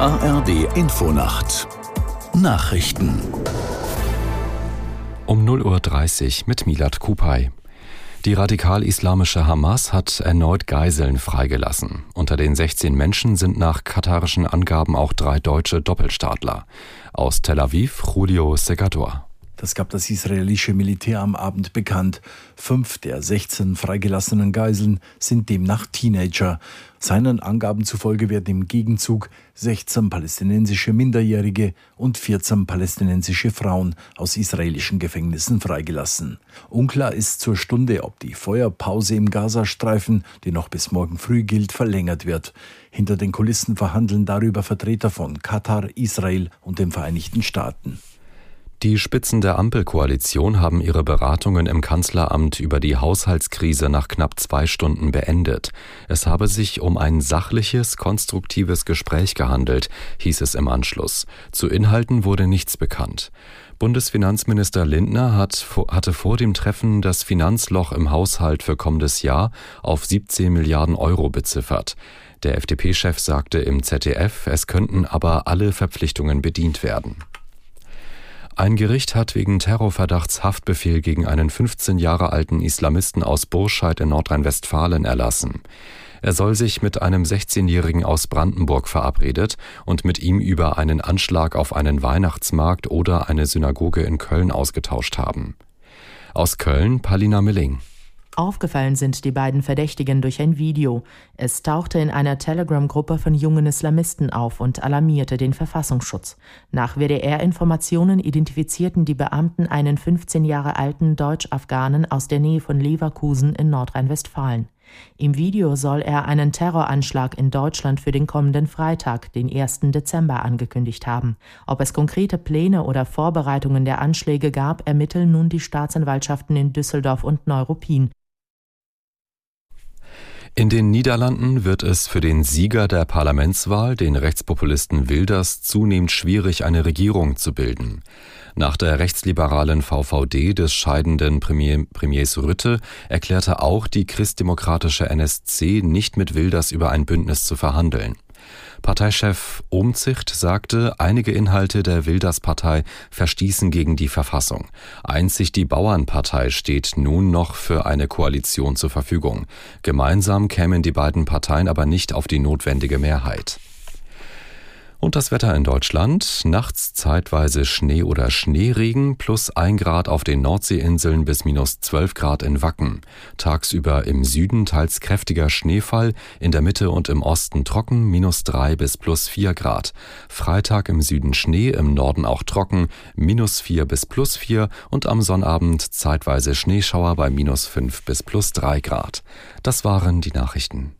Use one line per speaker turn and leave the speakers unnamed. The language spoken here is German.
ARD Infonacht Nachrichten
um 0.30 Uhr mit Milad Kupay. Die radikal-islamische Hamas hat erneut Geiseln freigelassen. Unter den 16 Menschen sind nach katarischen Angaben auch drei deutsche Doppelstaatler. Aus Tel Aviv Julio Segador.
Das gab das israelische Militär am Abend bekannt. Fünf der 16 freigelassenen Geiseln sind demnach Teenager. Seinen Angaben zufolge werden im Gegenzug 16 palästinensische Minderjährige und 14 palästinensische Frauen aus israelischen Gefängnissen freigelassen. Unklar ist zur Stunde, ob die Feuerpause im Gazastreifen, die noch bis morgen früh gilt, verlängert wird. Hinter den Kulissen verhandeln darüber Vertreter von Katar, Israel und den Vereinigten Staaten.
Die Spitzen der Ampelkoalition haben ihre Beratungen im Kanzleramt über die Haushaltskrise nach knapp zwei Stunden beendet. Es habe sich um ein sachliches, konstruktives Gespräch gehandelt, hieß es im Anschluss. Zu Inhalten wurde nichts bekannt. Bundesfinanzminister Lindner hat, hatte vor dem Treffen das Finanzloch im Haushalt für kommendes Jahr auf 17 Milliarden Euro beziffert. Der FDP-Chef sagte im ZDF, es könnten aber alle Verpflichtungen bedient werden. Ein Gericht hat wegen Terrorverdachts Haftbefehl gegen einen 15 Jahre alten Islamisten aus Burscheid in Nordrhein-Westfalen erlassen. Er soll sich mit einem 16-Jährigen aus Brandenburg verabredet und mit ihm über einen Anschlag auf einen Weihnachtsmarkt oder eine Synagoge in Köln ausgetauscht haben. Aus Köln Palina Milling.
Aufgefallen sind die beiden Verdächtigen durch ein Video. Es tauchte in einer Telegram-Gruppe von jungen Islamisten auf und alarmierte den Verfassungsschutz. Nach WDR-Informationen identifizierten die Beamten einen 15 Jahre alten Deutsch-Afghanen aus der Nähe von Leverkusen in Nordrhein-Westfalen. Im Video soll er einen Terroranschlag in Deutschland für den kommenden Freitag, den 1. Dezember, angekündigt haben. Ob es konkrete Pläne oder Vorbereitungen der Anschläge gab, ermitteln nun die Staatsanwaltschaften in Düsseldorf und Neuruppin.
In den Niederlanden wird es für den Sieger der Parlamentswahl, den Rechtspopulisten Wilders, zunehmend schwierig, eine Regierung zu bilden. Nach der rechtsliberalen VVD des scheidenden Premier, Premiers Rütte erklärte auch die christdemokratische NSC nicht mit Wilders über ein Bündnis zu verhandeln. Parteichef Omzicht sagte, einige Inhalte der Wilders-Partei verstießen gegen die Verfassung. Einzig die Bauernpartei steht nun noch für eine Koalition zur Verfügung. Gemeinsam kämen die beiden Parteien aber nicht auf die notwendige Mehrheit. Und das Wetter in Deutschland. Nachts zeitweise Schnee oder Schneeregen plus ein Grad auf den Nordseeinseln bis minus zwölf Grad in Wacken. Tagsüber im Süden teils kräftiger Schneefall, in der Mitte und im Osten trocken, minus drei bis plus vier Grad. Freitag im Süden Schnee, im Norden auch trocken, minus vier bis plus vier und am Sonnabend zeitweise Schneeschauer bei minus fünf bis plus drei Grad. Das waren die Nachrichten.